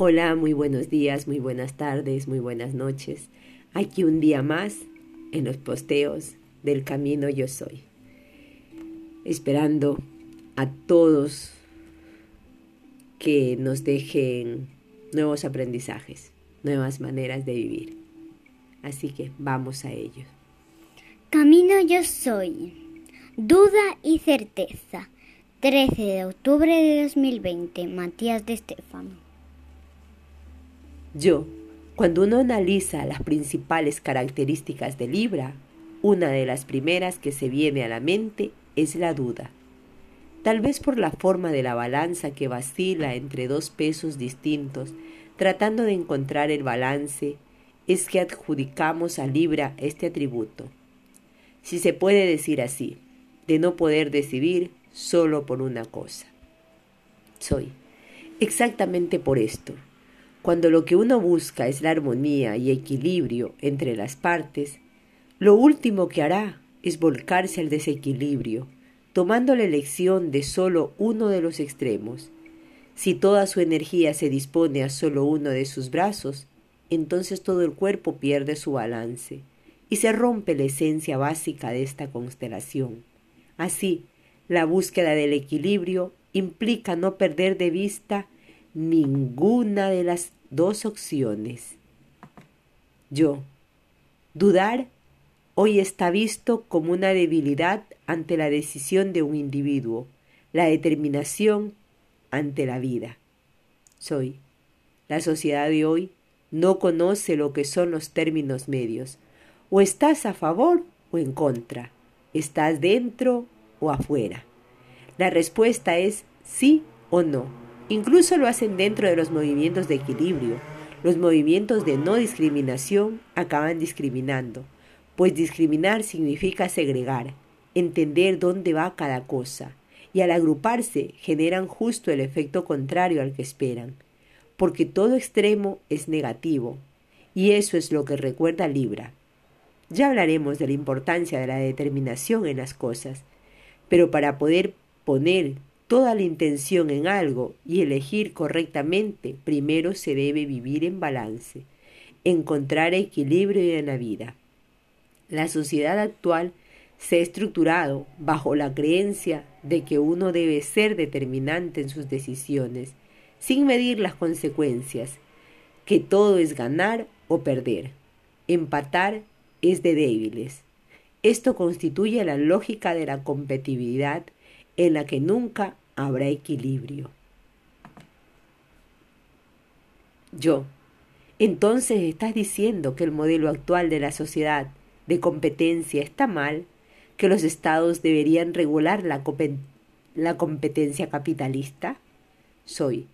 Hola, muy buenos días, muy buenas tardes, muy buenas noches. Aquí un día más en los posteos del camino yo soy. Esperando a todos que nos dejen nuevos aprendizajes, nuevas maneras de vivir. Así que vamos a ello. Camino yo soy. Duda y certeza. 13 de octubre de 2020. Matías de Estefano. Yo, cuando uno analiza las principales características de Libra, una de las primeras que se viene a la mente es la duda. Tal vez por la forma de la balanza que vacila entre dos pesos distintos, tratando de encontrar el balance, es que adjudicamos a Libra este atributo. Si se puede decir así, de no poder decidir solo por una cosa. Soy. Exactamente por esto cuando lo que uno busca es la armonía y equilibrio entre las partes, lo último que hará es volcarse al desequilibrio, tomando la elección de solo uno de los extremos. Si toda su energía se dispone a solo uno de sus brazos, entonces todo el cuerpo pierde su balance y se rompe la esencia básica de esta constelación. Así, la búsqueda del equilibrio implica no perder de vista ninguna de las dos opciones. Yo. Dudar hoy está visto como una debilidad ante la decisión de un individuo, la determinación ante la vida. Soy. La sociedad de hoy no conoce lo que son los términos medios. O estás a favor o en contra. Estás dentro o afuera. La respuesta es sí o no. Incluso lo hacen dentro de los movimientos de equilibrio. Los movimientos de no discriminación acaban discriminando, pues discriminar significa segregar, entender dónde va cada cosa, y al agruparse generan justo el efecto contrario al que esperan, porque todo extremo es negativo, y eso es lo que recuerda Libra. Ya hablaremos de la importancia de la determinación en las cosas, pero para poder poner toda la intención en algo y elegir correctamente, primero se debe vivir en balance, encontrar equilibrio en la vida. La sociedad actual se ha estructurado bajo la creencia de que uno debe ser determinante en sus decisiones, sin medir las consecuencias, que todo es ganar o perder, empatar es de débiles. Esto constituye la lógica de la competitividad en la que nunca habrá equilibrio. Yo. Entonces estás diciendo que el modelo actual de la sociedad de competencia está mal, que los estados deberían regular la, la competencia capitalista. Soy.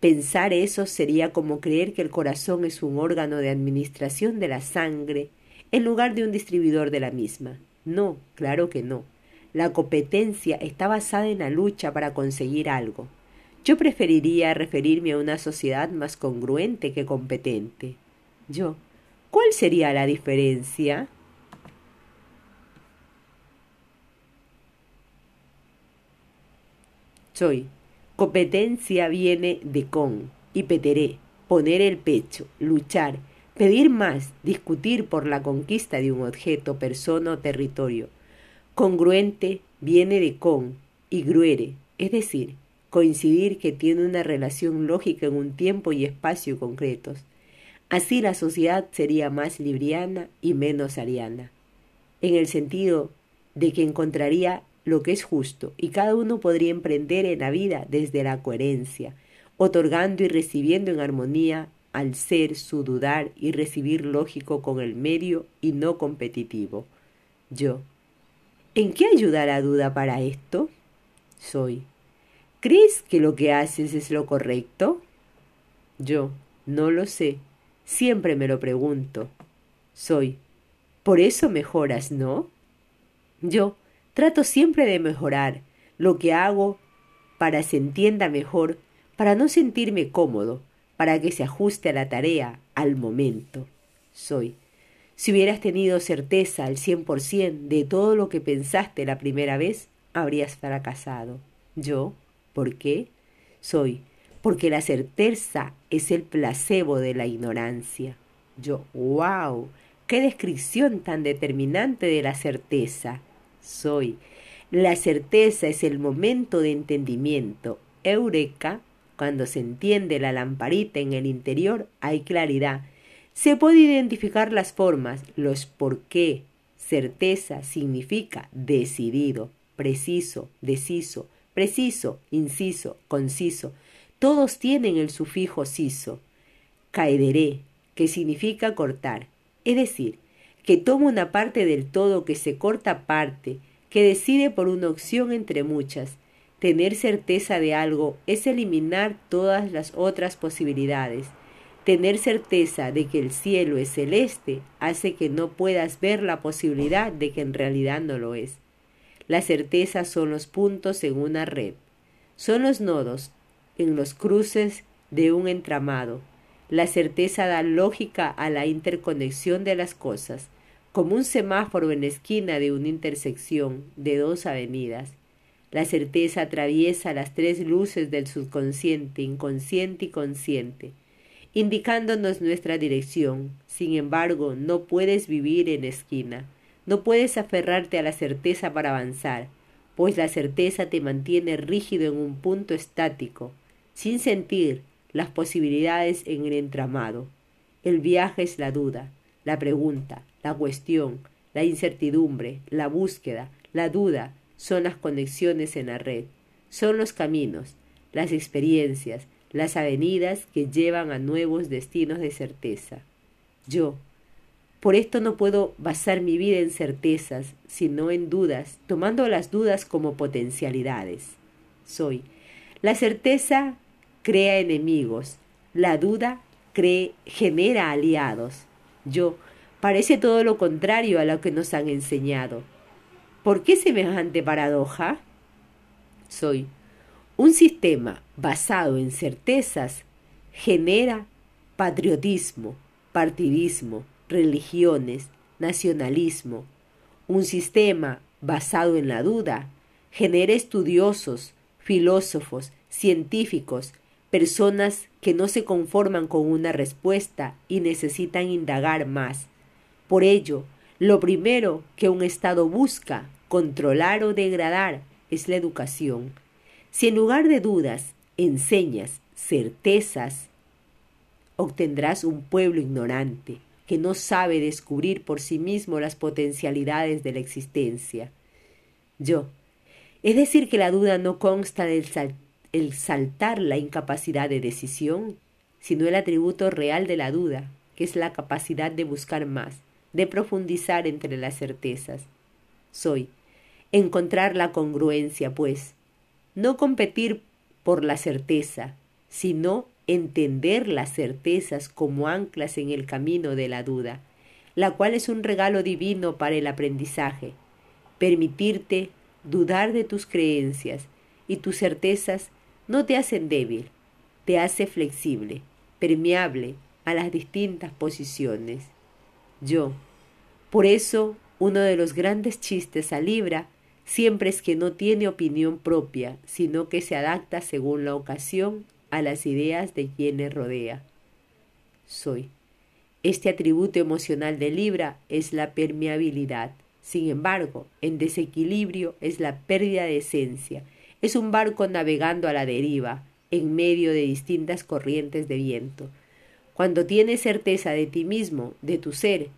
Pensar eso sería como creer que el corazón es un órgano de administración de la sangre en lugar de un distribuidor de la misma. No, claro que no. La competencia está basada en la lucha para conseguir algo. Yo preferiría referirme a una sociedad más congruente que competente. Yo. ¿Cuál sería la diferencia? Soy. Competencia viene de con y peteré, poner el pecho, luchar, pedir más, discutir por la conquista de un objeto, persona o territorio. Congruente viene de con y gruere, es decir, coincidir que tiene una relación lógica en un tiempo y espacio concretos. Así la sociedad sería más libriana y menos ariana, en el sentido de que encontraría lo que es justo y cada uno podría emprender en la vida desde la coherencia, otorgando y recibiendo en armonía al ser su dudar y recibir lógico con el medio y no competitivo. Yo, ¿En qué ayuda la duda para esto? Soy. ¿Crees que lo que haces es lo correcto? Yo. No lo sé. Siempre me lo pregunto. Soy. Por eso mejoras, ¿no? Yo. Trato siempre de mejorar lo que hago para se entienda mejor, para no sentirme cómodo, para que se ajuste a la tarea, al momento. Soy. Si hubieras tenido certeza al cien por cien de todo lo que pensaste la primera vez, habrías fracasado. Yo, ¿por qué? Soy, porque la certeza es el placebo de la ignorancia. Yo, wow, qué descripción tan determinante de la certeza. Soy. La certeza es el momento de entendimiento. Eureka, cuando se entiende la lamparita en el interior, hay claridad. Se puede identificar las formas, los por qué. Certeza significa decidido, preciso, deciso, preciso, inciso, conciso. Todos tienen el sufijo ciso. Caederé, que significa cortar. Es decir, que toma una parte del todo que se corta parte, que decide por una opción entre muchas. Tener certeza de algo es eliminar todas las otras posibilidades. Tener certeza de que el cielo es celeste hace que no puedas ver la posibilidad de que en realidad no lo es. La certeza son los puntos en una red, son los nodos en los cruces de un entramado. La certeza da lógica a la interconexión de las cosas, como un semáforo en la esquina de una intersección de dos avenidas. La certeza atraviesa las tres luces del subconsciente, inconsciente y consciente, indicándonos nuestra dirección. Sin embargo, no puedes vivir en esquina. No puedes aferrarte a la certeza para avanzar, pues la certeza te mantiene rígido en un punto estático, sin sentir las posibilidades en el entramado. El viaje es la duda, la pregunta, la cuestión, la incertidumbre, la búsqueda, la duda, son las conexiones en la red, son los caminos, las experiencias, las avenidas que llevan a nuevos destinos de certeza. Yo, por esto no puedo basar mi vida en certezas, sino en dudas, tomando las dudas como potencialidades. Soy. La certeza crea enemigos, la duda cree, genera aliados. Yo, parece todo lo contrario a lo que nos han enseñado. ¿Por qué semejante paradoja? Soy. Un sistema basado en certezas genera patriotismo, partidismo, religiones, nacionalismo. Un sistema basado en la duda genera estudiosos, filósofos, científicos, personas que no se conforman con una respuesta y necesitan indagar más. Por ello, lo primero que un Estado busca controlar o degradar es la educación. Si en lugar de dudas enseñas certezas, obtendrás un pueblo ignorante, que no sabe descubrir por sí mismo las potencialidades de la existencia. Yo. Es decir, que la duda no consta del el saltar la incapacidad de decisión, sino el atributo real de la duda, que es la capacidad de buscar más, de profundizar entre las certezas. Soy. Encontrar la congruencia, pues, no competir por la certeza, sino entender las certezas como anclas en el camino de la duda, la cual es un regalo divino para el aprendizaje, permitirte dudar de tus creencias y tus certezas no te hacen débil, te hace flexible, permeable a las distintas posiciones. Yo, por eso, uno de los grandes chistes a Libra siempre es que no tiene opinión propia, sino que se adapta según la ocasión a las ideas de quienes rodea. Soy. Este atributo emocional de Libra es la permeabilidad. Sin embargo, en desequilibrio es la pérdida de esencia. Es un barco navegando a la deriva, en medio de distintas corrientes de viento. Cuando tienes certeza de ti mismo, de tu ser,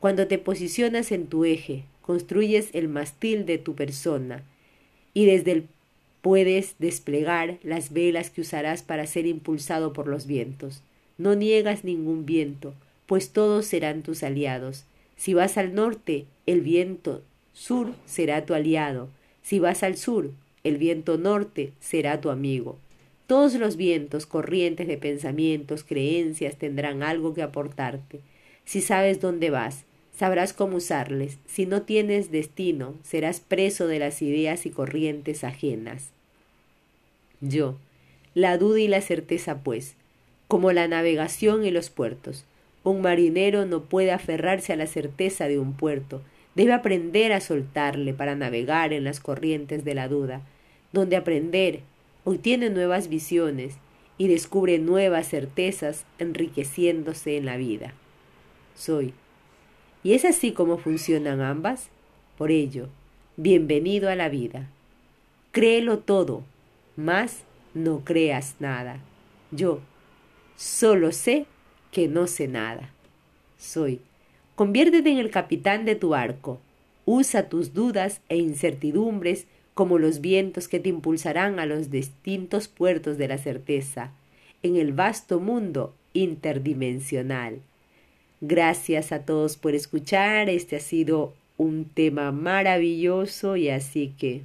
cuando te posicionas en tu eje, construyes el mastil de tu persona, y desde el Puedes desplegar las velas que usarás para ser impulsado por los vientos. No niegas ningún viento, pues todos serán tus aliados. Si vas al norte, el viento sur será tu aliado. Si vas al sur, el viento norte será tu amigo. Todos los vientos, corrientes de pensamientos, creencias tendrán algo que aportarte. Si sabes dónde vas, sabrás cómo usarles. Si no tienes destino, serás preso de las ideas y corrientes ajenas. Yo, la duda y la certeza, pues, como la navegación y los puertos. Un marinero no puede aferrarse a la certeza de un puerto, debe aprender a soltarle para navegar en las corrientes de la duda, donde aprender obtiene nuevas visiones y descubre nuevas certezas enriqueciéndose en la vida. Soy. ¿Y es así como funcionan ambas? Por ello, bienvenido a la vida. Créelo todo, más no creas nada. Yo solo sé que no sé nada. Soy. Conviértete en el capitán de tu barco. Usa tus dudas e incertidumbres como los vientos que te impulsarán a los distintos puertos de la certeza, en el vasto mundo interdimensional. Gracias a todos por escuchar. Este ha sido un tema maravilloso y así que...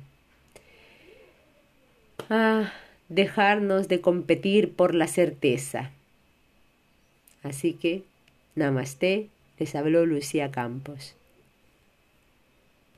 Ah, dejarnos de competir por la certeza. Así que, namaste, les habló Lucía Campos.